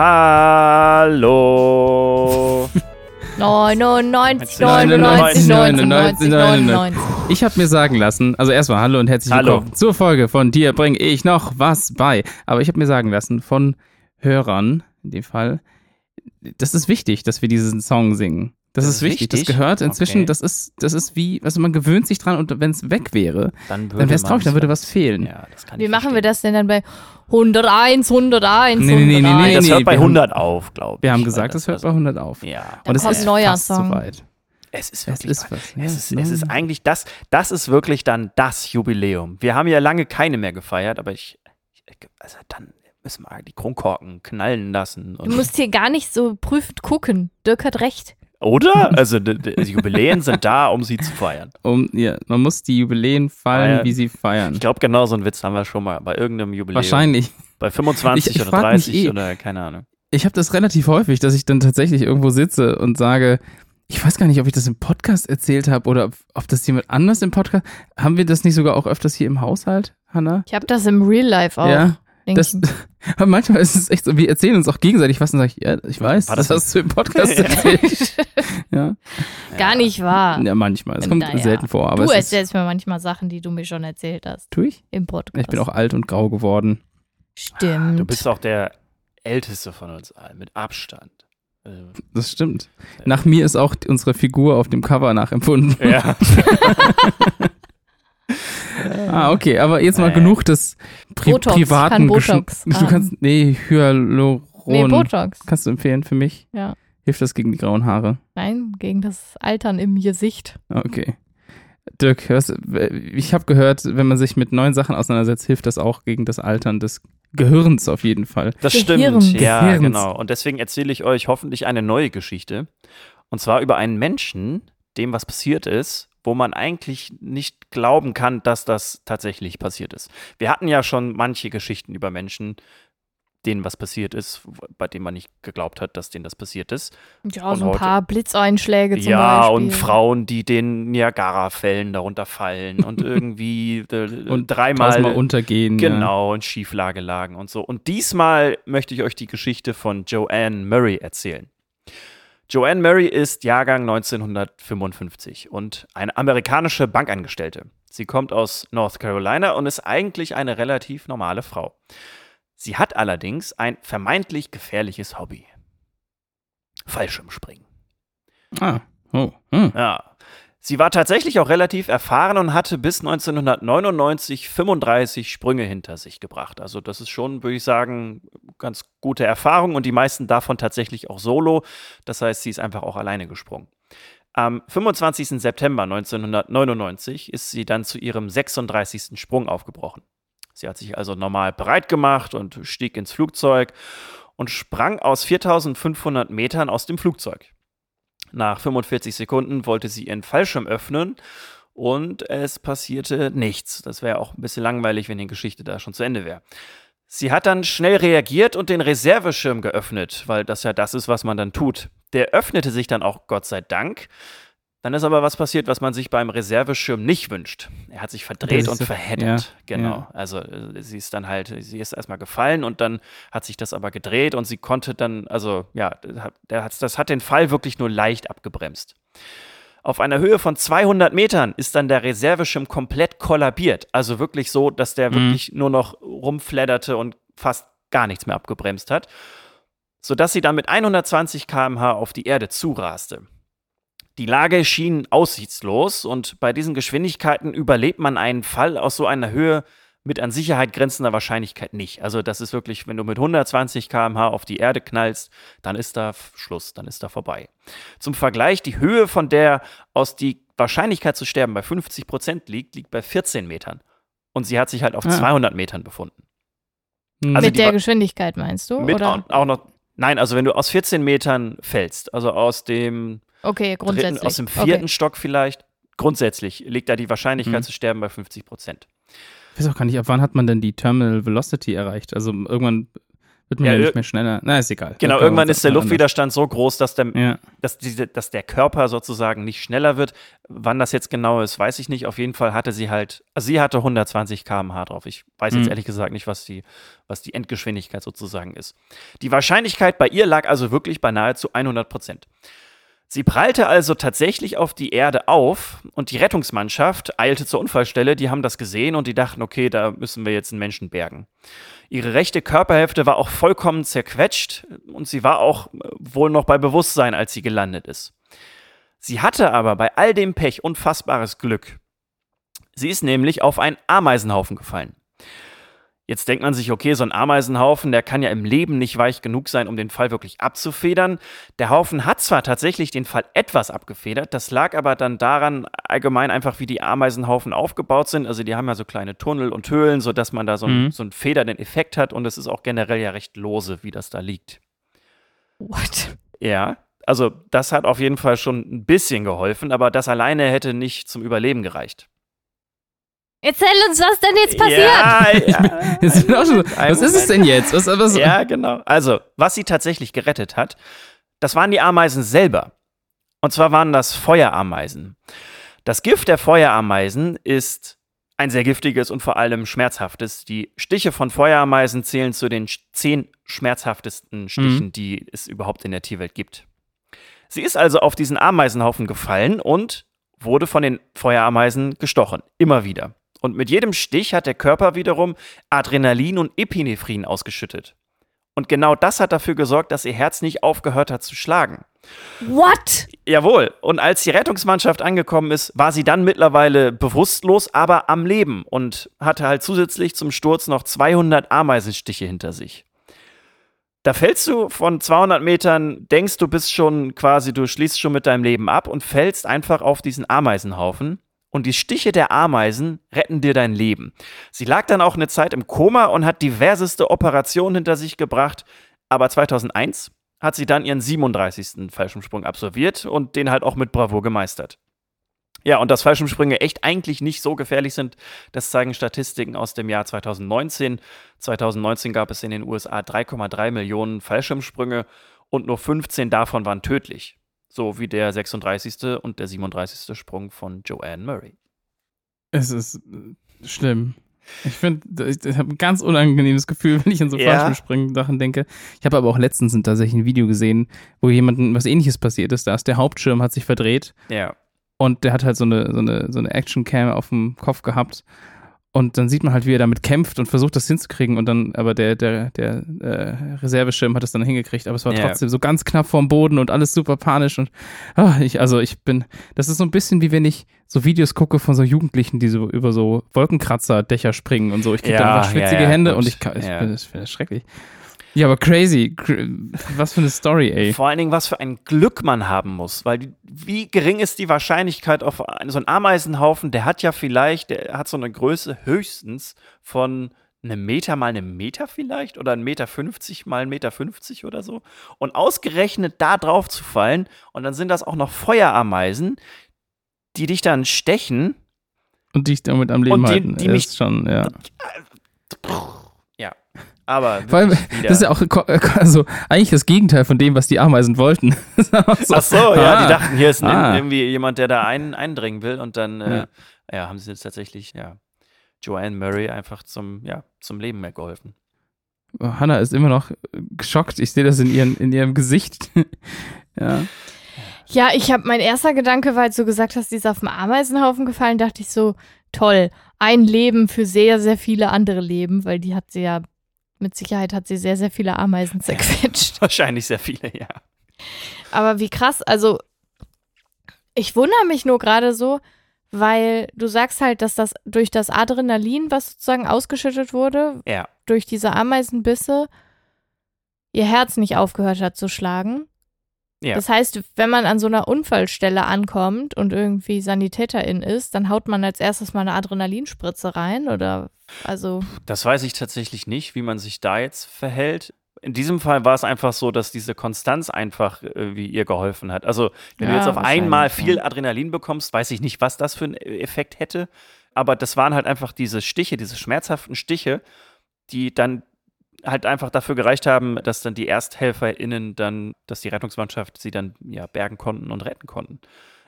Hallo. 99, 99, 99, 99, 99. Ich habe mir sagen lassen, also erstmal hallo und herzlich Hallo. willkommen zur Folge von dir bringe ich noch was bei. Aber ich habe mir sagen lassen von Hörern, in dem Fall, das ist wichtig, dass wir diesen Song singen. Das, Das ist ist wichtig. wichtig? Das gehört inzwischen, Okay. das ist, das ist wie, also man gewöhnt sich dran und wenn es weg wäre, Dann, dann wäre es traurig, dann würde was fehlen. Ja, das kann Wie machen wir verstehen. das denn dann bei 101, 101, Nee, nee, nee, nee, 101? nee, Das nee, hört bei wir haben- 100 auf, glaube ich. Wir haben gesagt, das hört was- bei 100 auf. Ja, Dann Und es kommt ist ein neuer fast Song. soweit. es ist Es wirklich ist weit. was. Ja, Es ist, es ist eigentlich das, das ist wirklich dann das Jubiläum. Wir haben ja lange keine mehr gefeiert, aber ich, ich also dann müssen wir die Kronkorken knallen lassen. Du musst hier gar nicht so prüfend gucken. Dirk hat recht. Oder? Also die, die Jubiläen sind da, um sie zu feiern. um, ja, man muss die Jubiläen feiern, Feiern. wie sie feiern. Ich glaube, genau so einen Witz haben wir schon mal bei irgendeinem Jubiläum. Wahrscheinlich. Bei 25 Ich- ich oder frag mich 30 eh. oder keine Ahnung. Ich habe das relativ häufig, dass ich dann tatsächlich irgendwo sitze und sage, ich weiß gar nicht, ob ich das im Podcast erzählt habe oder ob, ob das jemand anders im Podcast. Haben wir das nicht sogar auch öfters hier im Haushalt, Hanna? Ich habe das im Real Life auch. Ja. Das, manchmal ist es echt so, wir erzählen uns auch gegenseitig was und sage ich, ja, ich weiß, War das das hast du im Podcast erzählt. ja. Gar nicht wahr. ja, manchmal. Es kommt Naja. selten vor, aber du es ist, erzählst mir manchmal Sachen, die du mir schon erzählt hast tu ich? im Podcast. Ich bin auch alt und grau geworden. Stimmt. Du bist auch der Älteste von uns allen, mit Abstand. Also, Das stimmt. Nach mir ist auch unsere Figur auf dem Cover nachempfunden. ja. Ah, okay, aber jetzt mal Nee. genug des Pri Botox, privaten kann Botox Du haben. kannst, nee, Hyaluron. nee, Botox. Kannst du empfehlen für mich? Ja. Hilft das gegen die grauen Haare? Nein, gegen das Altern im Gesicht. Ah, Okay. Dirk, hörst, ich habe gehört, wenn man sich mit neuen Sachen auseinandersetzt, hilft das auch gegen das Altern des Gehirns auf jeden Fall. Das Gehirns. stimmt. Ja, Gehirns. genau. Und deswegen erzähle ich euch hoffentlich eine neue Geschichte. Und zwar über einen Menschen, dem was passiert ist, wo man eigentlich nicht glauben kann, dass das tatsächlich passiert ist. Wir hatten ja schon manche Geschichten über Menschen, denen was passiert ist, bei denen man nicht geglaubt hat, dass denen das passiert ist. Ja, Und so ein heute- paar Blitzeinschläge zum ja, Beispiel. und Frauen, die den Niagara-Fällen darunter fallen und irgendwie äh, Und dreimal untergehen. Ja. Genau, in Schieflage lagen und so. Und diesmal möchte ich euch die Geschichte von Joanne Murray erzählen. Joanne Murray ist Jahrgang 1955 und eine amerikanische Bankangestellte. Sie kommt aus North Carolina und ist eigentlich eine relativ normale Frau. Sie hat allerdings ein vermeintlich gefährliches Hobby. Fallschirmspringen. Ah, oh. Hm. Ja. Sie war tatsächlich auch relativ erfahren und hatte bis 1999 35 Sprünge hinter sich gebracht. Also das ist schon, würde ich sagen, ganz gute Erfahrung und die meisten davon tatsächlich auch solo. Das heißt, sie ist einfach auch alleine gesprungen. Am 25. September 1999 ist sie dann zu ihrem 36. Sprung aufgebrochen. Sie hat sich also normal bereit gemacht und stieg ins Flugzeug und sprang aus 4500 Metern aus dem Flugzeug. Nach 45 Sekunden wollte sie ihren Fallschirm öffnen und es passierte nichts. Das wäre auch ein bisschen langweilig, wenn die Geschichte da schon zu Ende wäre. Sie hat dann schnell reagiert und den Reserveschirm geöffnet, weil das ja das ist, was man dann tut. Der öffnete sich dann auch, Gott sei Dank. Dann ist aber was passiert, was man sich beim Reserveschirm nicht wünscht. Er hat sich verdreht und so- verheddert. ja, genau. ja. Also äh, sie ist dann halt, sie ist erstmal gefallen und dann hat sich das aber gedreht und sie konnte dann, also ja, das hat den Fall wirklich nur leicht abgebremst. Auf einer Höhe von 200 Metern ist dann der Reserveschirm komplett kollabiert. Also wirklich so, dass der Mhm. wirklich nur noch rumfledderte und fast gar nichts mehr abgebremst hat. Sodass sie dann mit 120 km/h auf die Erde zuraste. Die Lage schien aussichtslos und bei diesen Geschwindigkeiten überlebt man einen Fall aus so einer Höhe mit an Sicherheit grenzender Wahrscheinlichkeit nicht. Also das ist wirklich, wenn du mit 120 km/h auf die Erde knallst, dann ist da Schluss, dann ist da vorbei. Zum Vergleich, die Höhe, von der aus die Wahrscheinlichkeit zu sterben bei 50 Prozent liegt, liegt bei 14 Metern. Und sie hat sich halt auf Ah. 200 Metern befunden. Hm. Also Mit der Geschwindigkeit meinst du? Mit oder? auch, auch noch, nein, also wenn du aus 14 Metern fällst, also aus dem Okay, dritten, grundsätzlich. aus dem vierten Okay. Stock vielleicht, grundsätzlich liegt da die Wahrscheinlichkeit Mhm. zu sterben bei 50 Prozent. Ich weiß auch gar nicht, ab wann hat man denn die Terminal Velocity erreicht? Also irgendwann Wird mir Ja, ja, nicht mehr schneller. Na, ist egal. Genau, irgendwann ist der anders- Luftwiderstand so groß, dass der, Ja. dass, diese, dass der Körper sozusagen nicht schneller wird. Wann das jetzt genau ist, weiß ich nicht. Auf jeden Fall hatte sie halt, also sie hatte 120 km/h drauf. Ich weiß jetzt Mhm. ehrlich gesagt nicht, was die, was die Endgeschwindigkeit sozusagen ist. Die Wahrscheinlichkeit bei ihr lag also wirklich bei nahezu 100 Prozent. Sie prallte also tatsächlich auf die Erde auf und die Rettungsmannschaft eilte zur Unfallstelle. Die haben das gesehen und die dachten, okay, da müssen wir jetzt einen Menschen bergen. Ihre rechte Körperhälfte war auch vollkommen zerquetscht und sie war auch äh, wohl noch bei Bewusstsein, als sie gelandet ist. Sie hatte aber bei all dem Pech unfassbares Glück. Sie ist nämlich auf einen Ameisenhaufen gefallen. Jetzt denkt man sich, okay, so ein Ameisenhaufen, der kann ja im Leben nicht weich genug sein, um den Fall wirklich abzufedern. Der Haufen hat zwar tatsächlich den Fall etwas abgefedert, das lag aber dann daran allgemein einfach, wie die Ameisenhaufen aufgebaut sind. Also die haben ja so kleine Tunnel und Höhlen, sodass man da so, einen- Mhm. so einen federnden Effekt hat und es ist auch generell ja recht lose, wie das da liegt. What? Ja, also das hat auf jeden Fall schon ein bisschen geholfen, aber das alleine hätte nicht zum Überleben gereicht. Erzähl uns, was denn jetzt passiert? Ja, ja. Jetzt sind auch schon, so- was ist es denn jetzt? Was, was, Ja, genau. Also, was sie tatsächlich gerettet hat, das waren die Ameisen selber. Und zwar waren das Feuerameisen. Das Gift der Feuerameisen ist ein sehr giftiges und vor allem schmerzhaftes. Die Stiche von Feuerameisen zählen zu den zehn schmerzhaftesten Stichen, die es überhaupt in der Tierwelt gibt. Sie ist also auf diesen Ameisenhaufen gefallen und wurde von den Feuerameisen gestochen. Immer wieder. Und mit jedem Stich hat der Körper wiederum Adrenalin und Epinephrin ausgeschüttet. Und genau das hat dafür gesorgt, dass ihr Herz nicht aufgehört hat zu schlagen. What? Jawohl. Und als die Rettungsmannschaft angekommen ist, war sie dann mittlerweile bewusstlos, aber am Leben und hatte halt zusätzlich zum Sturz noch 200 Ameisenstiche hinter sich. Da fällst du von 200 Metern, denkst du bist schon quasi, du schließt schon mit deinem Leben ab und fällst einfach auf diesen Ameisenhaufen. Und die Stiche der Ameisen retten dir dein Leben. Sie lag dann auch eine Zeit im Koma und hat diverseste Operationen hinter sich gebracht. Aber 2001 hat sie dann ihren 37. Fallschirmsprung absolviert und den halt auch mit Bravour gemeistert. Ja, und dass Fallschirmsprünge echt eigentlich nicht so gefährlich sind, das zeigen Statistiken aus dem Jahr 2019. 2019 gab es in den USA 3,3 Millionen Fallschirmsprünge und nur 15 davon waren tödlich. So wie der 36. und der 37. Sprung von Joanne Murray. Es ist äh, schlimm. Ich finde, ich, ich habe ein ganz unangenehmes Gefühl, wenn ich an so Ja. Fallschirmspringen-Sachen denke. Ich habe aber auch letztens tatsächlich ein Video gesehen, wo jemandem was ähnliches passiert ist. Da ist der Hauptschirm hat sich verdreht Ja. und der hat halt so eine, so eine, so eine Action-Cam auf dem Kopf gehabt. Und dann sieht man halt, wie er damit kämpft und versucht, das hinzukriegen. Und dann, aber der, der, der äh, Reserveschirm hat es dann hingekriegt. Aber es war Ja. trotzdem so ganz knapp vorm Boden und alles super panisch. Und ah, ich, also ich bin, das ist so ein bisschen wie wenn ich so Videos gucke von so Jugendlichen, die so über so Wolkenkratzer-Dächer springen und so. Ich kriege Ja, dann einfach schwitzige ja, ja, Hände gut. und ich, kann, ich Ja. finde das, find das schrecklich. Ja, aber crazy. Cr was für eine Story, ey. Vor allen Dingen, was für ein Glück man haben muss, weil die, wie gering ist die Wahrscheinlichkeit auf einen, so einen Ameisenhaufen, der hat ja vielleicht, der hat so eine Größe höchstens von einem Meter mal einem Meter vielleicht oder ein Meter 50 mal ein Meter 50 oder so. Und ausgerechnet da drauf zu fallen und dann sind das auch noch Feuerameisen, die dich dann stechen. Und dich damit am Leben die- halten. die mich- ist schon, ja. Ja, aber Vor allem, wieder- das ist ja auch ko- also eigentlich das Gegenteil von dem, was die Ameisen wollten. So, Ach so, ja, ah, die dachten, hier ist ein, ah. irgendwie jemand, der da ein, eindringen will und dann äh, Ja. ja. haben sie jetzt tatsächlich, ja, Joanne Murray einfach zum, ja, zum Leben mehr geholfen. Hannah ist immer noch geschockt. Ich sehe das in, ihren, in ihrem Gesicht. ja. Ja, ich habe mein erster Gedanke als du gesagt hast, die ist auf dem Ameisenhaufen gefallen, dachte ich so, toll, ein Leben für sehr, sehr viele andere Leben, weil die hat sie ja, mit Sicherheit hat sie sehr, sehr viele Ameisen zerquetscht. Wahrscheinlich sehr viele, ja. Aber wie krass, also ich wundere mich nur gerade so, weil du sagst halt, dass das durch das Adrenalin, was sozusagen ausgeschüttet wurde, Ja, durch diese Ameisenbisse, ihr Herz nicht aufgehört hat zu schlagen. Ja. Das heißt, wenn man an so einer Unfallstelle ankommt und irgendwie Sanitäterin ist, dann haut man als erstes mal eine Adrenalinspritze rein oder also das weiß ich tatsächlich nicht, wie man sich da jetzt verhält. In diesem Fall war es einfach so, dass diese Konstanz einfach äh, wie ihr geholfen hat. Also, wenn Ja, du jetzt auf einmal viel. Adrenalin bekommst, weiß ich nicht, was das für einen Effekt hätte. Aber das waren halt einfach diese Stiche, diese schmerzhaften Stiche, die dann halt einfach dafür gereicht haben, dass dann die ErsthelferInnen dann, dass die Rettungsmannschaft sie dann ja bergen konnten und retten konnten.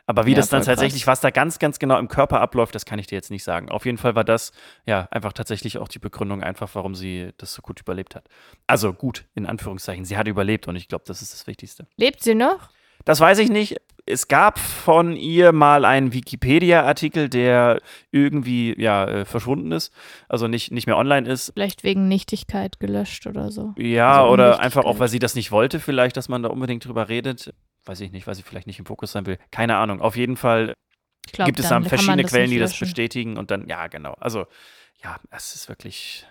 Aber wie Ja, das dann tatsächlich, was da ganz, ganz genau im Körper abläuft, das kann ich dir jetzt nicht sagen. Auf jeden Fall war das ja einfach tatsächlich auch die Begründung, einfach warum sie das so gut überlebt hat. Also gut, in Anführungszeichen. Sie hat überlebt und ich glaube, das ist das Wichtigste. Lebt sie noch? Das weiß ich nicht. Es gab von ihr mal einen Wikipedia-Artikel, der irgendwie ja äh, verschwunden ist, also nicht, nicht mehr online ist. Vielleicht wegen Nichtigkeit gelöscht oder so. Ja, Also oder einfach auch, weil sie das nicht wollte, vielleicht, dass man da unbedingt drüber redet. Weiß ich nicht, weil sie vielleicht nicht im Fokus sein will. Keine Ahnung. Auf jeden Fall glaub, gibt es dann dann verschiedene Quellen, die das bestätigen und dann, ja, genau. Also, ja, es ist wirklich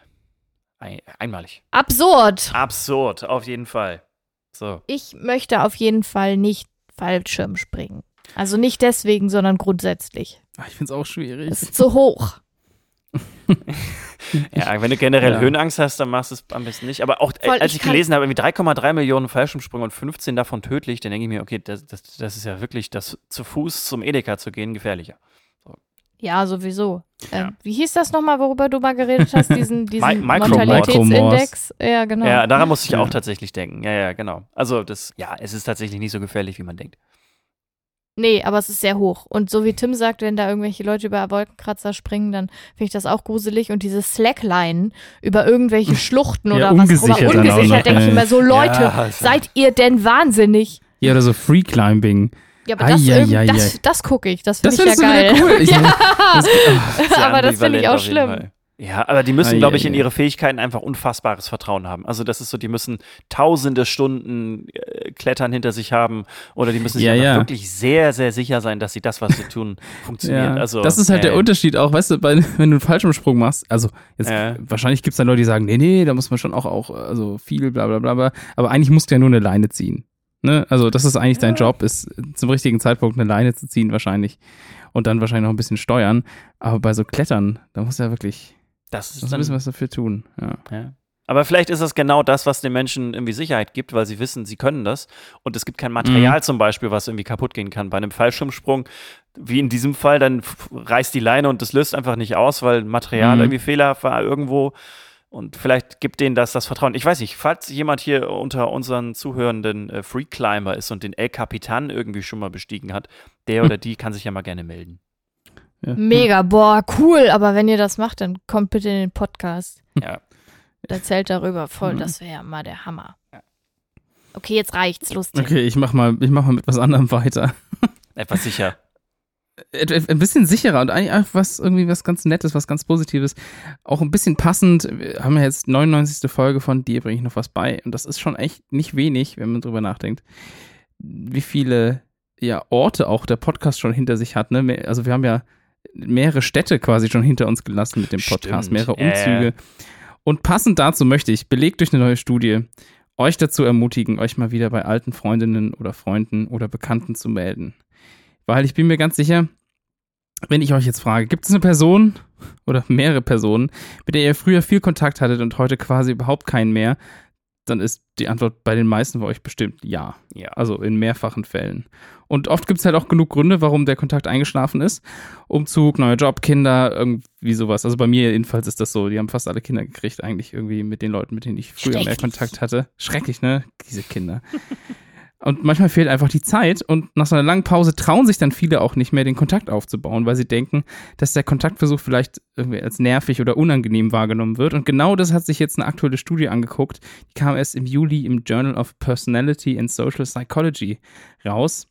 ein, einmalig. Absurd. Absurd, auf jeden Fall. So. Ich möchte auf jeden Fall nicht Fallschirm springen. Also nicht deswegen, sondern grundsätzlich. Ah, Ich finde es auch schwierig. Es ist zu hoch. Ja, wenn du generell Ja. Höhenangst hast, dann machst du es am besten nicht. Aber auch, Voll, als ich ich gelesen habe, irgendwie 3,3 Millionen Fallschirmsprünge und 15 davon tödlich, dann denke ich mir, okay, das, das, das ist ja wirklich, das zu Fuß zum Edeka zu gehen, gefährlicher. Ja, sowieso. Ja. Ähm, wie hieß das nochmal, worüber du mal geredet hast? Diesen, diesen Mi- Mortalitätsindex? Ja, genau. Ja, daran muss ich Ja. auch tatsächlich denken. Ja, ja, genau. Also, das, ja, es ist tatsächlich nicht so gefährlich, wie man denkt. Nee, aber es ist sehr hoch. Und so wie Tim sagt, wenn da irgendwelche Leute über Wolkenkratzer springen, dann finde ich das auch gruselig. Und diese Slackline über irgendwelche Schluchten Ja, oder was auch immer, ungesichert denke ich immer so, Leute, Ja, also- seid ihr denn wahnsinnig? Ja, oder so Free Climbing. Ja, aber das, Ai, ai, das, ai. das gucke ich, das Das finde ich ja geil. cool. Ich- ja, Sehr aber das finde ich auch schlimm. Ja, aber die müssen, glaube ich, in ihre Fähigkeiten einfach unfassbares Vertrauen haben. Also das ist so, die müssen tausende Stunden äh, Klettern hinter sich haben oder die müssen sich Ja, ja. wirklich sehr, sehr sicher sein, dass sie das, was sie tun, funktioniert. Ja, Also, das ist halt der äh, Unterschied auch, weißt du, bei, wenn du einen Fallschirmsprung machst, also jetzt, Ja. wahrscheinlich gibt es dann Leute, die sagen, nee, nee, da muss man schon auch, auch also viel, bla bla bla bla, aber eigentlich musst du ja nur eine Leine ziehen. Ne? Also das ist eigentlich dein Job, ist zum richtigen Zeitpunkt eine Leine zu ziehen wahrscheinlich und dann wahrscheinlich noch ein bisschen steuern, aber bei so Klettern, da musst du ja wirklich Das da ist dann, ein bisschen was dafür tun. Ja. Ja. Aber vielleicht ist das genau das, was den Menschen irgendwie Sicherheit gibt, weil sie wissen, sie können das. Und es gibt kein Material Mhm. zum Beispiel, was irgendwie kaputt gehen kann. Bei einem Fallschirmsprung, wie in diesem Fall, dann reißt die Leine und das löst einfach nicht aus, weil Material Mhm. irgendwie fehlerhaft war irgendwo. Und vielleicht gibt denen das das Vertrauen. Ich weiß nicht, falls jemand hier unter unseren Zuhörenden äh, Free Climber ist und den El Capitan irgendwie schon mal bestiegen hat, der oder die kann sich ja mal gerne melden. Ja. Mega, boah, cool. Aber wenn ihr das macht, dann kommt bitte in den Podcast. Ja. Und Erzählt darüber voll, Mhm. das wäre ja mal der Hammer. Okay, jetzt reicht's, lustig. Okay, ich mach mal, ich mach mal mit was anderem weiter. Etwas sicher. Ein bisschen sicherer und eigentlich auch was irgendwie was ganz Nettes, was ganz Positives. Auch ein bisschen passend. Wir haben ja jetzt 99. Folge von dir bringe ich noch was bei und das ist schon echt nicht wenig, wenn man drüber nachdenkt, wie viele ja Orte auch der Podcast schon hinter sich hat. Ne? Also wir haben ja mehrere Städte quasi schon hinter uns gelassen mit dem Podcast, Stimmt. mehrere. Umzüge. Und passend dazu möchte ich, belegt durch eine neue Studie, euch dazu ermutigen, euch mal wieder bei alten Freundinnen oder Freunden oder Bekannten zu melden. Weil ich bin mir ganz sicher, wenn ich euch jetzt frage, gibt es eine Person oder mehrere Personen, mit der ihr früher viel Kontakt hattet und heute quasi überhaupt keinen mehr, dann ist die Antwort bei den meisten von euch bestimmt ja. Ja. Also in mehrfachen Fällen. Und oft gibt es halt auch genug Gründe, warum der Kontakt eingeschlafen ist. Umzug, neuer Job, Kinder, irgendwie sowas. Also bei mir jedenfalls ist das so. Die haben fast alle Kinder gekriegt, eigentlich irgendwie mit den Leuten, mit denen ich früher mehr. Kontakt hatte. Schrecklich, ne? Diese Kinder. Und manchmal fehlt einfach die Zeit und nach so einer langen Pause trauen sich dann viele auch nicht mehr, den Kontakt aufzubauen, weil sie denken, dass der Kontaktversuch vielleicht irgendwie als nervig oder unangenehm wahrgenommen wird. Und genau das hat sich jetzt eine aktuelle Studie angeguckt. Die kam erst im Juli im Journal of Personality and Social Psychology raus.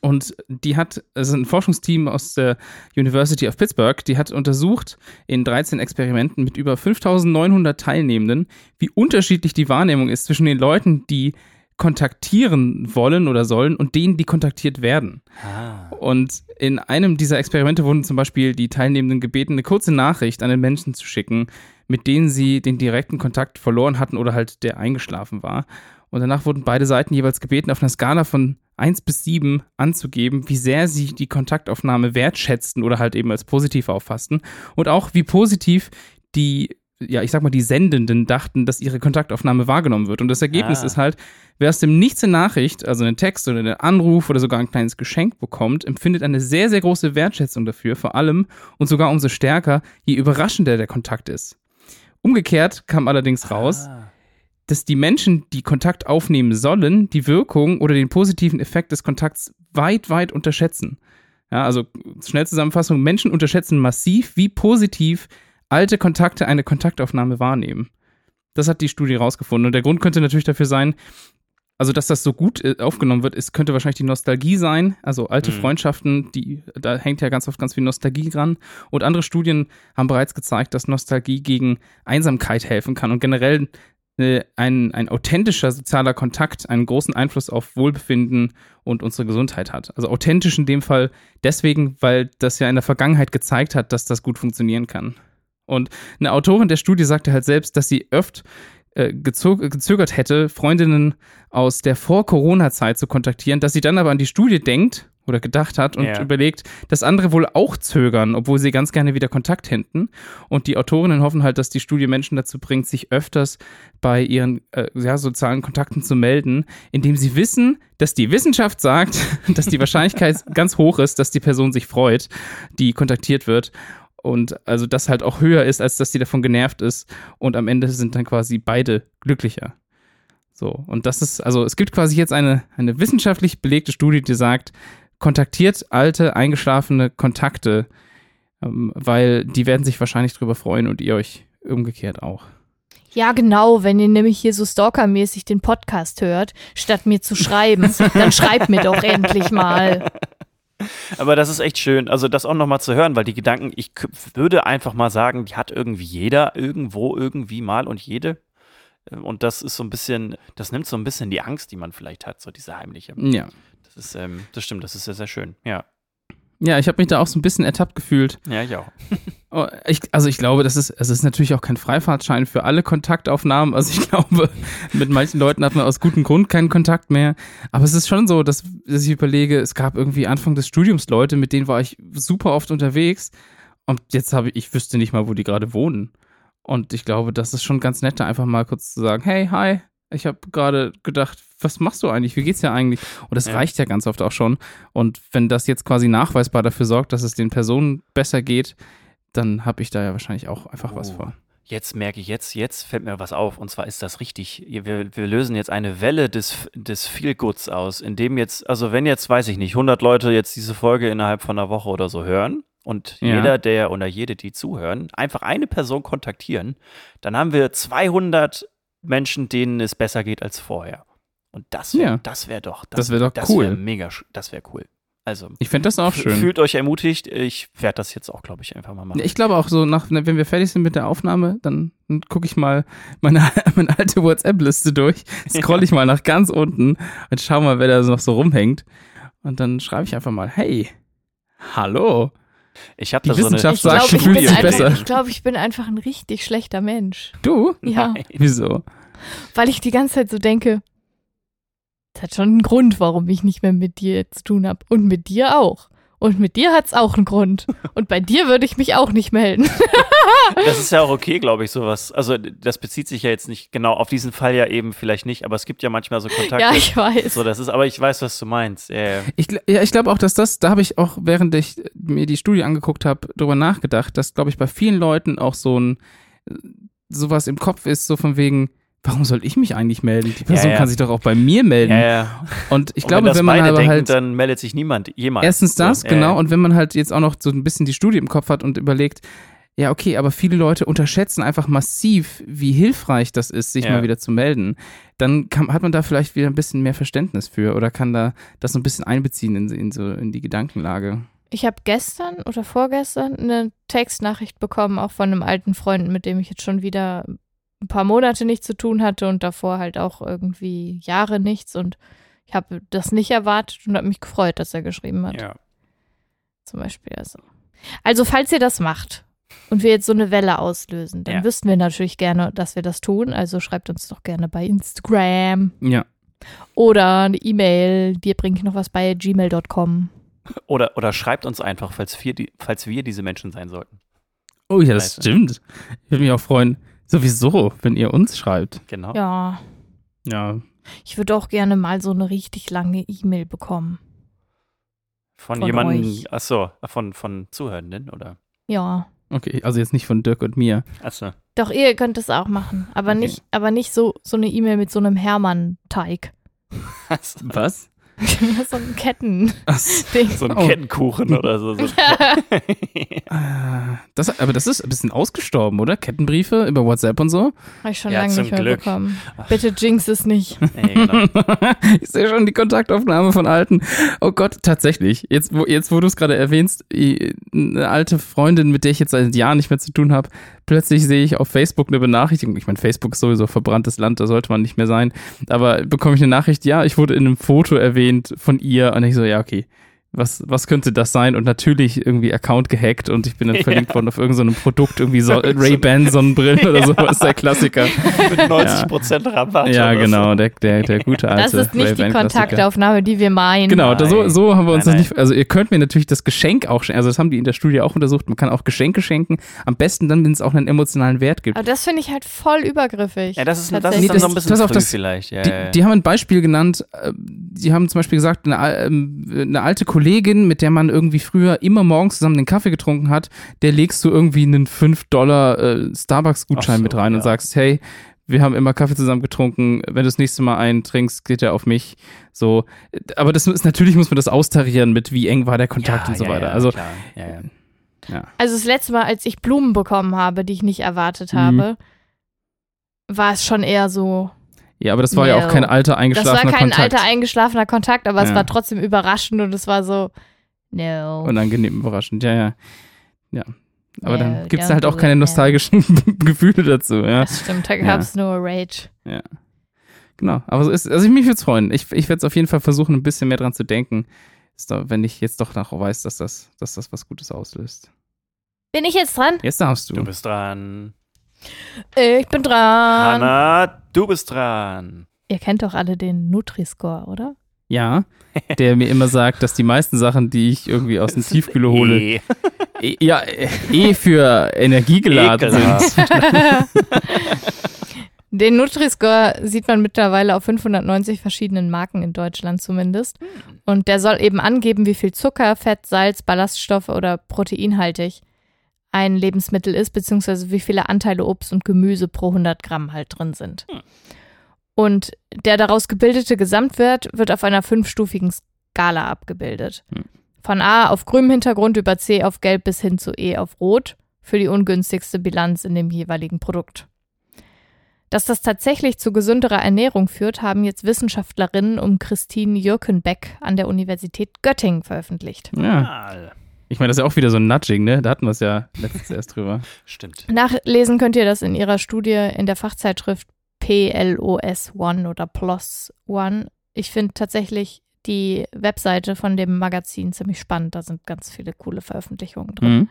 Und die hat, also ein Forschungsteam aus der University of Pittsburgh, die hat untersucht in 13 Experimenten mit über 5900 Teilnehmenden, wie unterschiedlich die Wahrnehmung ist zwischen den Leuten, die kontaktieren wollen oder sollen und denen, die kontaktiert werden. Ah. Und in einem dieser Experimente wurden zum Beispiel die Teilnehmenden gebeten, eine kurze Nachricht an den Menschen zu schicken, mit denen sie den direkten Kontakt verloren hatten oder halt der eingeschlafen war. Und danach wurden beide Seiten jeweils gebeten, auf einer Skala von 1 bis 7 anzugeben, wie sehr sie die Kontaktaufnahme wertschätzten oder halt eben als positiv auffassten. Und auch wie positiv die, ja, ich sag mal, die Sendenden dachten, dass ihre Kontaktaufnahme wahrgenommen wird. Und das Ergebnis Ah. ist halt, wer aus dem Nichts eine Nachricht, also einen Text oder einen Anruf oder sogar ein kleines Geschenk bekommt, empfindet eine sehr, sehr große Wertschätzung dafür, vor allem und sogar umso stärker, je überraschender der Kontakt ist. Umgekehrt kam allerdings raus, Ah. dass die Menschen, die Kontakt aufnehmen sollen, die Wirkung oder den positiven Effekt des Kontakts weit, weit unterschätzen. Ja, also Schnellzusammenfassung, Menschen unterschätzen massiv, wie positiv alte Kontakte eine Kontaktaufnahme wahrnehmen. Das hat die Studie rausgefunden. Und der Grund könnte natürlich dafür sein, also dass das so gut äh, aufgenommen wird, ist, könnte wahrscheinlich die Nostalgie sein. Also alte Mhm. Freundschaften, die, da hängt ja ganz oft ganz viel Nostalgie dran. Und andere Studien haben bereits gezeigt, dass Nostalgie gegen Einsamkeit helfen kann und generell äh, ein, ein authentischer sozialer Kontakt einen großen Einfluss auf Wohlbefinden und unsere Gesundheit hat. Also authentisch in dem Fall deswegen, weil das ja in der Vergangenheit gezeigt hat, dass das gut funktionieren kann. Und eine Autorin der Studie sagte halt selbst, dass sie öft äh, gezögert hätte, Freundinnen aus der Vor-Corona-Zeit zu kontaktieren, dass sie dann aber an die Studie denkt oder gedacht hat und Ja. überlegt, dass andere wohl auch zögern, obwohl sie ganz gerne wieder Kontakt hätten. Und die Autorinnen hoffen halt, dass die Studie Menschen dazu bringt, sich öfters bei ihren äh, ja, sozialen Kontakten zu melden, indem sie wissen, dass die Wissenschaft sagt, dass die Wahrscheinlichkeit ganz hoch ist, dass die Person sich freut, die kontaktiert wird. Und also das halt auch höher ist, als dass sie davon genervt ist. Und am Ende sind dann quasi beide glücklicher. So, und das ist, also es gibt quasi jetzt eine, eine wissenschaftlich belegte Studie, die sagt, kontaktiert alte, eingeschlafene Kontakte, ähm, weil die werden sich wahrscheinlich drüber freuen und ihr euch umgekehrt auch. Ja, genau, wenn ihr nämlich hier so stalkermäßig den Podcast hört, statt mir zu schreiben, dann schreibt mir doch endlich mal. Aber das ist echt schön, also das auch nochmal zu hören, weil die Gedanken, ich würde einfach mal sagen, die hat irgendwie jeder irgendwo irgendwie mal und jede. Ähm, Und das ist so ein bisschen, das nimmt so ein bisschen die Angst, die man vielleicht hat, so diese heimliche. Ja. Das ist, ähm, das stimmt, das ist sehr, sehr schön. Ja. Ja, ich habe mich da auch so ein bisschen ertappt gefühlt. Ja, ich auch. Oh, ich, also ich glaube, das ist, es ist natürlich auch kein Freifahrtschein für alle Kontaktaufnahmen. Also ich glaube, mit manchen Leuten hat man aus gutem Grund keinen Kontakt mehr. Aber es ist schon so, dass, dass ich überlege, es gab irgendwie Anfang des Studiums Leute, mit denen war ich super oft unterwegs. Und jetzt habe ich, ich wüsste nicht mal, wo die gerade wohnen. Und ich glaube, das ist schon ganz nett, da einfach mal kurz zu sagen, hey, hi, ich habe gerade gedacht, was machst du eigentlich? Wie geht's dir eigentlich? Und das Ja. reicht ja ganz oft auch schon. Und wenn das jetzt quasi nachweisbar dafür sorgt, dass es den Personen besser geht, dann habe ich da ja wahrscheinlich auch einfach was Oh. vor. Jetzt merke ich, jetzt, jetzt fällt mir was auf. Und zwar ist das richtig. Wir, wir lösen jetzt eine Welle des, des Feelgoods aus, indem jetzt, also wenn jetzt, weiß ich nicht, 100 Leute jetzt diese Folge innerhalb von einer Woche oder so hören und Ja. jeder, der oder jede, die zuhören, einfach eine Person kontaktieren, dann haben wir 200 Menschen, denen es besser geht als vorher. Und das wäre Ja. das wär doch, Das wär doch das cool. Wär mega, das wäre cool. Also, Ich fände das auch schön. fühlt euch ermutigt. Ich werde das jetzt auch, glaube ich, einfach mal machen. Ich glaube auch so, nach, wenn wir fertig sind mit der Aufnahme, dann gucke ich mal meine, meine alte WhatsApp-Liste durch, scroll ich mal nach ganz unten und schau mal, wer da noch so rumhängt. Und dann schreibe ich einfach mal, hey, hallo. Ich habe Die da so eine, Wissenschaft Ich sagt, glaube, ich, fühlst bin dich einfach- besser. ich, glaub, ich bin einfach ein richtig schlechter Mensch. Du? Ja, Nein. Wieso? weil ich die ganze Zeit so denke, das hat schon einen Grund, warum ich nicht mehr mit dir zu tun habe. Und mit dir auch. Und mit dir hat's auch einen Grund. Und bei dir würde ich mich auch nicht melden. Das ist ja auch okay, glaube ich, sowas. Also das bezieht sich ja jetzt nicht genau auf diesen Fall ja eben vielleicht nicht, aber es gibt ja manchmal so Kontakte. Ja, ich weiß. so, das ist, aber ich weiß, was du meinst. Ja, ja. Ich, ja, ich glaube auch, dass das, da habe ich auch, während ich mir die Studie angeguckt habe, drüber nachgedacht, dass, glaube ich, bei vielen Leuten auch so ein sowas im Kopf ist, so von wegen, warum soll ich mich eigentlich melden? Die Person ja. kann sich doch auch bei mir melden. ja, ja. Und ich Und glaube, wenn, das wenn man beide aber denken, halt dann meldet sich niemand jemals. erstens das, genau, ja, und wenn man halt jetzt auch noch so ein bisschen die Studie im Kopf hat und überlegt, ja, okay, aber viele Leute unterschätzen einfach massiv, wie hilfreich das ist, sich Ja. mal wieder zu melden. Dann kann, hat man da vielleicht wieder ein bisschen mehr Verständnis für oder kann da das so ein bisschen einbeziehen in, in, so, in die Gedankenlage. Ich habe gestern oder vorgestern eine Textnachricht bekommen, auch von einem alten Freund, mit dem ich jetzt schon wieder ein paar Monate nichts zu tun hatte und davor halt auch irgendwie Jahre nichts. Und ich habe das nicht erwartet und habe mich gefreut, dass er geschrieben hat. ja. Zum Beispiel. Also. also, falls ihr das macht und wir jetzt so eine Welle auslösen, dann Ja. wüssten wir natürlich gerne, dass wir das tun. Also schreibt uns doch gerne bei Instagram Ja. oder eine E-Mail. Dir bringe ich noch was bei gmail.com. Oder, oder schreibt uns einfach, falls wir, die, falls wir diese Menschen sein sollten. Oh ja, das stimmt. Ich würde mich auch freuen, sowieso, wenn ihr uns schreibt. Genau. Ja. Ja. Ich würde auch gerne mal so eine richtig lange E-Mail bekommen. Von, Von jemandem, euch. achso, von, von Zuhörenden, oder? Ja. Okay, also jetzt nicht von Dirk und mir. Achso. Doch, ihr könnt es auch machen. Aber Okay. nicht, aber nicht so, so eine E-Mail mit so einem Hermann-Teig. Was? so ein Ketten-Ding. Ach, So ein Oh. Kettenkuchen oder so. so. das, aber das ist ein bisschen ausgestorben, oder? Kettenbriefe über WhatsApp und so. Habe ich schon Ja, lange zum nicht mehr Glück. bekommen. Bitte jinx es nicht. Nee, genau. ich sehe schon die Kontaktaufnahme von alten. Oh Gott, tatsächlich. Jetzt, wo, jetzt, wo du es gerade erwähnst, eine alte Freundin, mit der ich jetzt seit Jahren nicht mehr zu tun habe, plötzlich sehe ich auf Facebook eine Benachrichtigung. Ich meine, Facebook ist sowieso verbranntes Land, da sollte man nicht mehr sein. Aber bekomme ich eine Nachricht, ja, ich wurde in einem Foto erwähnt von ihr. Und ich so, ja, okay. Was, was könnte das sein? Und natürlich irgendwie Account gehackt und ich bin dann verlinkt worden auf irgendeinem Produkt, irgendwie so, Ray-Ban Sonnenbrillen oder sowas, der Klassiker. Mit 90% Rabatt. Ja, oder genau, So. der, der, der gute alte Das ist nicht die. Kontaktaufnahme, die wir meinen. Genau, da, so, so haben wir uns Nein, das nicht. Also, ihr könnt mir natürlich das Geschenk auch schenken. Also, das haben die in der Studie auch untersucht. Man kann auch Geschenke schenken. Am besten dann, wenn es auch einen emotionalen Wert gibt. Aber das finde ich halt voll übergriffig. Ja, das ist, das ist dann so ein bisschen auf, früh das- vielleicht. Ja, Die, ja, ja. die haben ein Beispiel genannt. äh, Die haben zum Beispiel gesagt, eine, ähm, eine alte Kollegin, mit der man irgendwie früher immer morgens zusammen den Kaffee getrunken hat, der legst du irgendwie einen 5 Dollar äh, Starbucks-Gutschein Ach so, mit rein und ja. sagst, hey, wir haben immer Kaffee zusammen getrunken. Wenn du das nächste Mal einen trinkst, geht er auf mich. So, aber das ist natürlich muss man das austarieren mit wie eng war der Kontakt ja, und so ja, weiter. Ja, also klar. Ja, ja. Also das letzte Mal, als ich Blumen bekommen habe, die ich nicht erwartet Mhm. habe, war es schon eher so. Ja, aber das war ja auch No. kein alter Das eingeschlafener war kein Kontakt. alter eingeschlafener Kontakt, aber es Ja. war trotzdem überraschend und es war so, no. Unangenehm überraschend, ja, ja. Ja. Aber No, dann gibt es don't halt auch keine no. nostalgischen Gefühle dazu, ja. Das stimmt, da gab es nur Rage. Genau. Aber so ist, also mich würde es freuen. Ich, ich werde es auf jeden Fall versuchen, ein bisschen mehr dran zu denken, ist da, wenn ich jetzt doch nach weiß, dass das, dass das was Gutes auslöst. Bin ich jetzt dran? Jetzt darfst du. Du bist dran. Ich bin dran. Hanna, du bist dran. Ihr kennt doch alle den Nutri-Score, oder? Ja, der mir immer sagt, dass die meisten Sachen, die ich irgendwie aus dem Tiefkühler hole, Eh. eh, ja, eh, für energiegeladen Ekelhaft. sind. Den Nutri-Score sieht man mittlerweile auf 590 verschiedenen Marken in Deutschland zumindest. Und der soll eben angeben, wie viel Zucker, Fett, Salz, Ballaststoffe oder proteinhaltig ein Lebensmittel ist, beziehungsweise wie viele Anteile Obst und Gemüse pro 100 Gramm halt drin sind. Hm. Und der daraus gebildete Gesamtwert wird auf einer fünfstufigen Skala abgebildet. Hm. Von A auf grünem Hintergrund über C auf gelb bis hin zu E auf rot für die ungünstigste Bilanz in dem jeweiligen Produkt. Dass das tatsächlich zu gesünderer Ernährung führt, haben jetzt Wissenschaftlerinnen um Christine Jürkenbeck an der Universität Göttingen veröffentlicht. Ja. Ich meine, das ist ja auch wieder so ein Nudging, ne? Da hatten wir es ja letztens erst drüber. Stimmt. Nachlesen könnt ihr das in ihrer Studie in der Fachzeitschrift PLOS One oder PLOS One. Ich finde tatsächlich die Webseite von dem Magazin ziemlich spannend. Da sind ganz viele coole Veröffentlichungen drin. Mhm.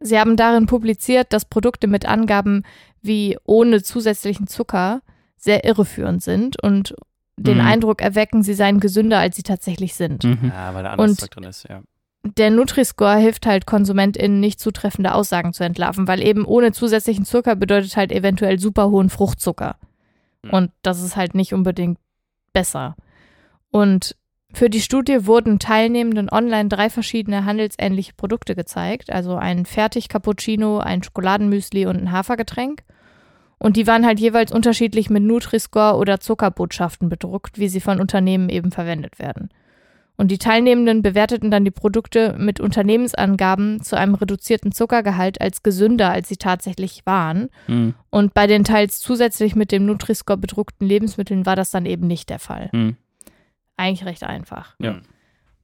Sie haben darin publiziert, dass Produkte mit Angaben wie ohne zusätzlichen Zucker sehr irreführend sind und den Mhm. Eindruck erwecken, sie seien gesünder, als sie tatsächlich sind. Mhm. Ja, weil da Zeug drin ist, ja. Der Nutri-Score hilft halt KonsumentInnen nicht zutreffende Aussagen zu entlarven, weil eben ohne zusätzlichen Zucker bedeutet halt eventuell super hohen Fruchtzucker. Mhm. Und das ist halt nicht unbedingt besser. Und für die Studie wurden Teilnehmenden online drei verschiedene handelsähnliche Produkte gezeigt, also ein Fertig-Cappuccino, ein Schokoladenmüsli und ein Hafergetränk. Und die waren halt jeweils unterschiedlich mit Nutri-Score oder Zuckerbotschaften bedruckt, wie sie von Unternehmen eben verwendet werden. Und die Teilnehmenden bewerteten dann die Produkte mit Unternehmensangaben zu einem reduzierten Zuckergehalt als gesünder, als sie tatsächlich waren. Mhm. Und bei den teils zusätzlich mit dem Nutri-Score bedruckten Lebensmitteln war das dann eben nicht der Fall. Mhm. Eigentlich recht einfach. Ja.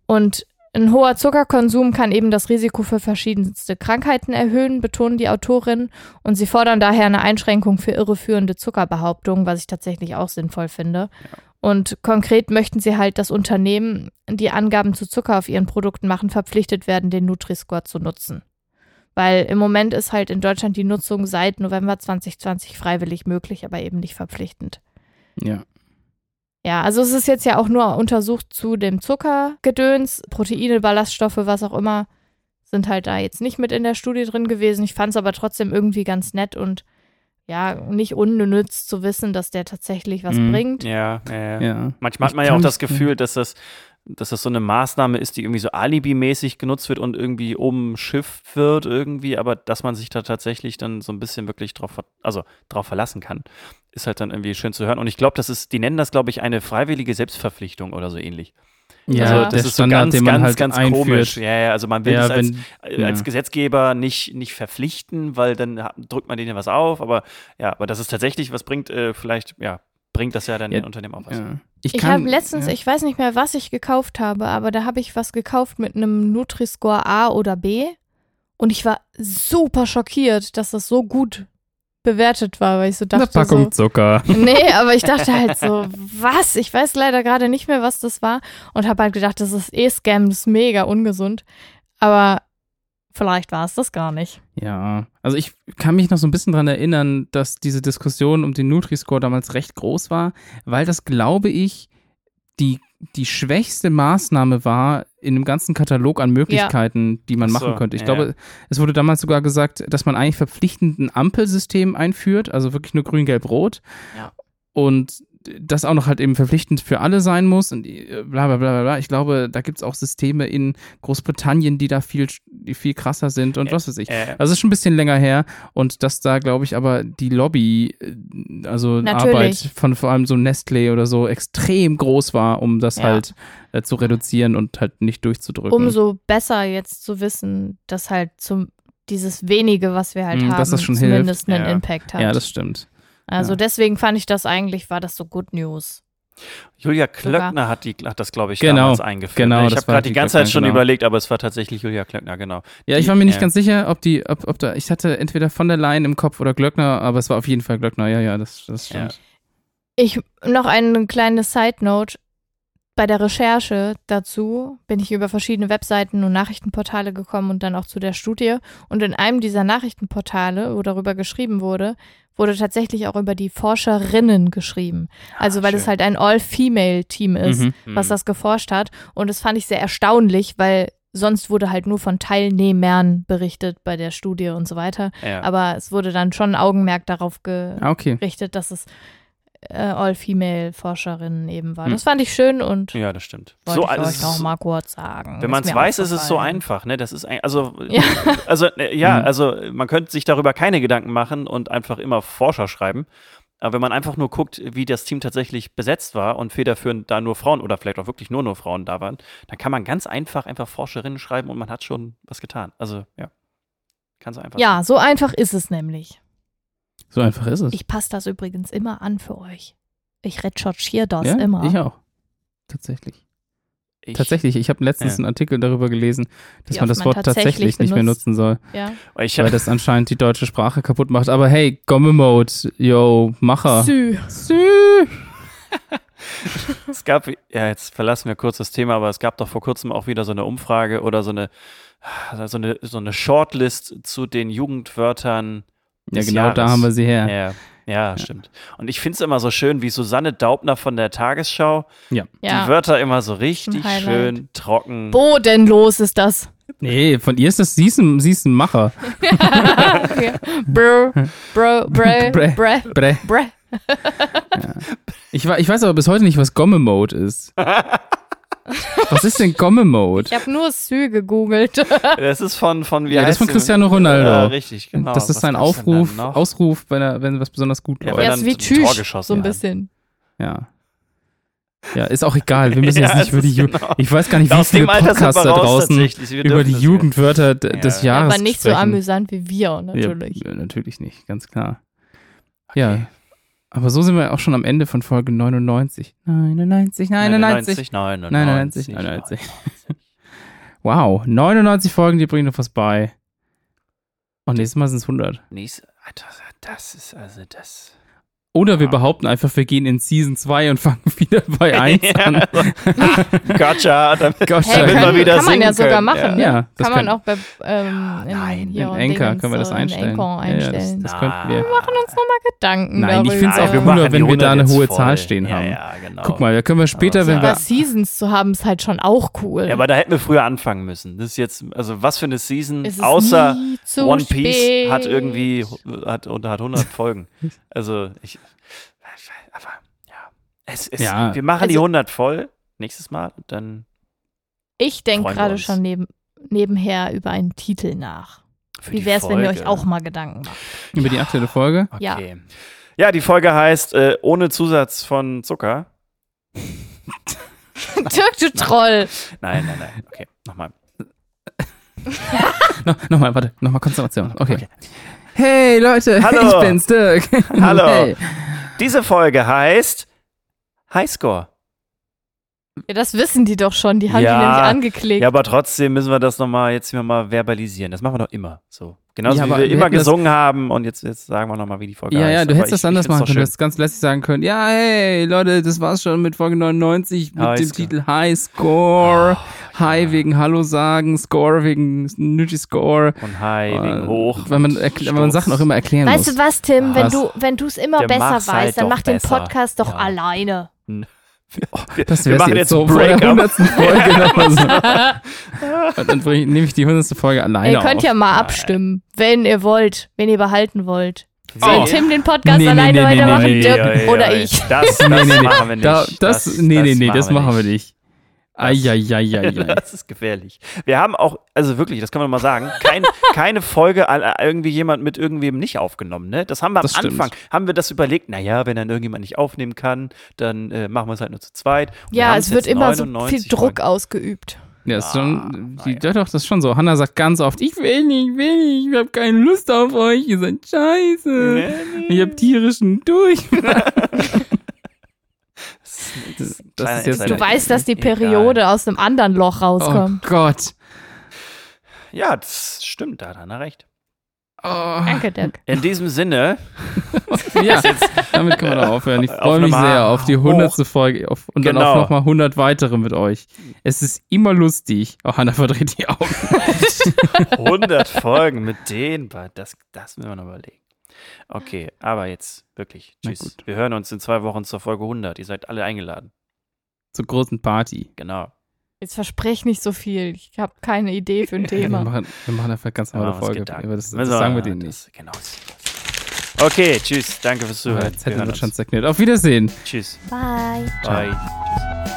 Und ein hoher Zuckerkonsum kann eben das Risiko für verschiedenste Krankheiten erhöhen, betonen die Autorinnen. Und sie fordern daher eine Einschränkung für irreführende Zuckerbehauptungen, was ich tatsächlich auch sinnvoll finde. Und konkret möchten sie halt, dass Unternehmen, die Angaben zu Zucker auf ihren Produkten machen, verpflichtet werden, den Nutri-Score zu nutzen. Weil im Moment ist halt in Deutschland die Nutzung seit November 2020 freiwillig möglich, aber eben nicht verpflichtend. Ja. Ja, also es ist jetzt ja auch nur untersucht zu dem Zuckergedöns, Proteine, Ballaststoffe, was auch immer, sind halt da jetzt nicht mit in der Studie drin gewesen. Ich fand es aber trotzdem irgendwie ganz nett und ja, nicht unnütz zu wissen, dass der tatsächlich was Mhm. bringt. Ja, ja, ja. Manchmal Ich hat man ja auch das Gefühl, dass das dass das so eine Maßnahme ist, die irgendwie so alibimäßig genutzt wird und irgendwie oben Schiff wird irgendwie, aber dass man sich da tatsächlich dann so ein bisschen wirklich drauf, also drauf verlassen kann, ist halt dann irgendwie schön zu hören. Und ich glaube, das ist, die nennen das, glaube ich, eine freiwillige Selbstverpflichtung oder so ähnlich. Ja, also der das ist Standard, so ganz, den man ganz, halt ganz einführt. komisch. Ja, ja, also man will Ja, es als, wenn- äh, als ja. Gesetzgeber nicht, nicht verpflichten, weil dann drückt man denen was auf, aber ja, aber dass es tatsächlich was bringt, äh, vielleicht, ja, bringt das ja dann Ja, den Unternehmen auch was. Ja. Ich kann- habe letztens, ja. ich weiß nicht mehr, was ich gekauft habe, aber da habe ich was gekauft mit einem Nutri-Score A oder B und ich war super schockiert, dass das so gut bewertet war, weil ich so Eine dachte Packung so, Zucker. Nee, aber ich dachte halt so, was? Ich weiß leider gerade nicht mehr, was das war und habe halt gedacht, das ist eh Scam, das ist mega ungesund. Aber vielleicht war es das gar nicht. Ja, also ich kann mich noch so ein bisschen dran erinnern, dass diese Diskussion um den Nutri-Score damals recht groß war, weil das, glaube ich, die, die schwächste Maßnahme war in dem ganzen Katalog an Möglichkeiten, die man so, machen könnte. Ich ja, glaube, ja. es wurde damals sogar gesagt, dass man eigentlich verpflichtend ein Ampelsystem einführt, also wirklich nur grün, gelb, rot. Ja. Und das auch noch halt eben verpflichtend für alle sein muss und äh, bla bla bla bla, bla. Ich glaube, da gibt es auch Systeme in Großbritannien, die da viel, die viel krasser sind und Ä- was weiß ich. Äh, Also es ist schon ein bisschen länger her und dass da, glaube ich, aber die Lobby, äh, also Natürlich. Arbeit von vor allem so Nestlé oder so extrem groß war, um das Ja. halt äh, zu reduzieren und halt nicht durchzudrücken. Umso besser jetzt zu wissen, dass halt zum dieses wenige, was wir halt Mm, haben, dass das schon zumindest hilft. einen Ja. Impact hat. ja, das stimmt. Also ja. deswegen fand ich das eigentlich, war das so Good News. Julia Klöckner hat, die, hat das, glaube ich, Genau, damals eingeführt. genau, ich habe gerade die ganze Zeit Klöckner, schon genau. überlegt, aber es war tatsächlich Julia Klöckner, genau. Ja, ich war mir nicht ja. ganz sicher, ob die, ob, ob da, ich hatte entweder von der Leyen im Kopf oder Glöckner, aber es war auf jeden Fall Glöckner, ja, ja, das, das Ja. stimmt. Ich noch eine kleine Side Note. Bei der Recherche dazu bin ich über verschiedene Webseiten und Nachrichtenportale gekommen und dann auch zu der Studie. Und in einem dieser Nachrichtenportale, wo darüber geschrieben wurde, wurde tatsächlich auch über die Forscherinnen geschrieben. Also weil es halt ein All-Female-Team ist, Mhm. was das geforscht hat. Und das fand ich sehr erstaunlich, weil sonst wurde halt nur von Teilnehmern berichtet bei der Studie und so weiter. Ja. Aber es wurde dann schon Augenmerk darauf Ah, okay. gerichtet, dass es äh, All-Female-Forscherinnen eben war. Hm. Das fand ich schön und ja, das stimmt. wollte So, ich also euch es noch mal kurz sagen. Wenn man es weiß, ist es so einfach, ne? Das ist ein, also, Ja. also äh, ja, Mhm. also man könnte sich darüber keine Gedanken machen und einfach immer Forscher schreiben. Aber wenn man einfach nur guckt, wie das Team tatsächlich besetzt war und federführend da nur Frauen oder vielleicht auch wirklich nur nur Frauen da waren, dann kann man ganz einfach einfach Forscherinnen schreiben und man hat schon was getan. Also ja, kann so einfach. Ja, so einfach ist es nämlich. So einfach ist es. Ich passe das übrigens immer an für euch. Ich recherchiere das ja, immer. Ich auch. Tatsächlich. Ich, Tatsächlich, ich habe letztens Ja. einen Artikel darüber gelesen, dass man das man Wort tatsächlich tatsächlich nicht mehr nutzen soll, Ja. Ich weil das anscheinend die deutsche Sprache kaputt macht. Aber hey, Gomme-Mode, yo, Macher. Sü. Sü. es gab, ja, jetzt verlassen wir kurz das Thema, aber es gab doch vor kurzem auch wieder so eine Umfrage oder so eine, so eine, so eine Shortlist zu den Jugendwörtern. Ja, genau, da Jahres. haben wir sie her. Ja, ja, stimmt. Und ich finde es immer so schön, wie Susanne Daubner von der Tagesschau die Ja. Wörter immer so richtig schön trocken. Bodenlos ist das. Nee, von ihr ist das, sie ist ein, sie ist ein Macher. okay. Bro, bro, bre, Bre. bre, Bre. bre. Ich, ich weiß aber bis heute nicht, was Gomme-Mode ist. was ist denn Gomme-Mode? Ich habe nur Sü gegoogelt. Das ist von, von wie Ja, das heißt ist von? Cristiano Ronaldo. Ja, richtig, genau. das ist Was sein Aufruf? Ausruf, wenn, er, wenn was besonders gut Ja, läuft. Er dann ist wie Tschüss, so ein bisschen. Ja. Ja, ist auch egal. Wir müssen Ja, jetzt nicht es über die ist Ju genau. Ich weiß gar nicht, wie viele Podcasts da draußen über die das Jugendwörter Ja. des Jahres Aber nicht so sprechen. amüsant wie wir, natürlich. Ja, natürlich nicht, ganz klar. Ja, aber so sind wir auch schon am Ende von Folge 99. 99, 99. 99, 99, 99, 99. Wow, 99 Folgen, die bringen noch was bei. Und nächstes Mal sind es 100. Nächste, Alter, das ist also das. Oder wir behaupten einfach, wir gehen in Season 2 und fangen wieder bei 1 an. Gotcha. Damit, Gosh, Hey, damit kann, wieder kann man ja sogar können. machen, Ja. ne? Ja, das kann man können- auch bei ähm, in, nein, hier in Anchor können wir das so einstellen. In Anchor Ja, das- einstellen. das könnten wir. wir machen uns nochmal Gedanken Nein, darüber. ich find's Nein, auch cooler, wenn wir da 100 eine hohe voll. Zahl stehen ja, haben. Ja, genau. Guck mal, da können wir später, Aber wenn Aber wir. Seasons zu haben, ist halt schon auch cool. Ja, aber da hätten wir früher anfangen müssen. Das ist jetzt, also was für eine Season, Es ist außer One Piece spät. hat irgendwie, hat, und hat 100 Folgen. Also ich, aber ja, es, es, Ja. wir machen die Also- 100 voll nächstes Mal und dann Ich denke gerade schon neben, nebenher über einen Titel nach. Für Wie die wäre es, wenn ihr euch auch mal Gedanken macht? Über die aktuelle Folge. Ja. Okay. Ja, die Folge heißt äh, Ohne Zusatz von Zucker. Dirk, du Troll. Nein, nein, nein. Okay, nochmal. No, nochmal, warte, nochmal Konzentration. Okay. Okay. Hey Leute, Hallo. ich bin's, Dirk. Hallo. Hey. Diese Folge heißt Highscore. Ja, das wissen die doch schon. Die haben Ja. die nämlich angeklickt. Ja, aber trotzdem müssen wir das nochmal jetzt hier mal verbalisieren. Das machen wir doch immer so. Genauso Ja, wie wir immer gesungen haben und jetzt, jetzt sagen wir nochmal, wie die Folge Ja, heißt. ja, du Aber hättest das ich- anders ich machen können. Du hättest ganz lässig sagen können, ja, hey, Leute, das war's schon mit Folge 99 mit High dem Score. Titel High Score. Oh, High wegen Hallo sagen, Score wegen Nutri-Score. Und High wegen Äh, hoch. Weil man, weil man. Sachen auch immer erklären Weißt muss. du was, Tim? Wenn Was? du wenn du es immer Der besser macht's weißt, halt dann mach den besser. Podcast doch Ja. Alleine. Das wir machen jetzt jetzt so vor der 100. Folge nochmal so. Und dann ich, nehme ich die 100. Folge alleine ihr könnt auf. ja mal abstimmen, wenn ihr wollt, wenn ihr behalten wollt. Oh. Soll Tim den Podcast Nee, nee, alleine nee, nee, weitermachen, nee, Dirk oi, oder ich? Das, das Nee, nee, nee. machen wir nicht. Da, das, nee, nee, nee, das machen wir nicht. Eieieiei. Das ist gefährlich. Wir haben auch, also wirklich, das kann man mal sagen, kein, keine Folge all- irgendwie jemand mit irgendwem nicht aufgenommen. Ne? Das haben wir am Das stimmt. Anfang, haben wir das überlegt, naja, wenn dann irgendjemand nicht aufnehmen kann, dann äh, machen wir es halt nur zu zweit. Und Ja, es wird immer so 99 viel Druck Folgen. ausgeübt. Ja, ist Ah, schon, die, naja. ja, doch, das ist schon so. Hannah sagt ganz oft, ich will nicht, ich will nicht, ich hab keine Lust auf euch, ihr seid scheiße. Nee, nee. Ich hab tierischen Durchfall. Das Das jetzt-. Du weißt, dass die Egal. Periode aus einem anderen Loch Oh rauskommt. Gott. Ja, das stimmt, da hat Anna recht. Oh. Danke, Dirk. In diesem Sinne, Ja, damit können wir doch aufhören. Ich freue mich sehr auf die hoch. 100. Folge auf, und dann Genau. auch nochmal 100 weitere mit euch. Es ist immer lustig. Oh, Hannah verdreht die Augen. 100 Folgen mit denen, das, das müssen wir noch überlegen. Okay, aber jetzt wirklich, tschüss. Wir hören uns in zwei Wochen zur Folge 100. Ihr seid alle eingeladen. Zur großen Party. Genau. Jetzt versprech nicht so viel. Ich habe keine Idee für ein Wir Thema. machen, wir machen einfach ganz normale was Folge. Aber das, das wir- sagen wir denen das- nicht. Genau. Okay, tschüss. Danke fürs Zuhören. Jetzt Wir hätten hören wir schon zerknirt. Auf Wiedersehen. Tschüss. Bye. Bye.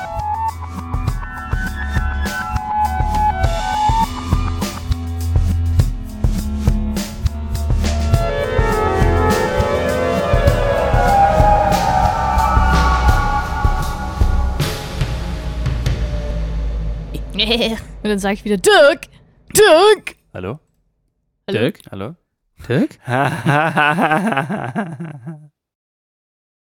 Und dann sage ich wieder, Dirk! Dirk! Hallo? Hallo? Dirk? Hallo? Dirk?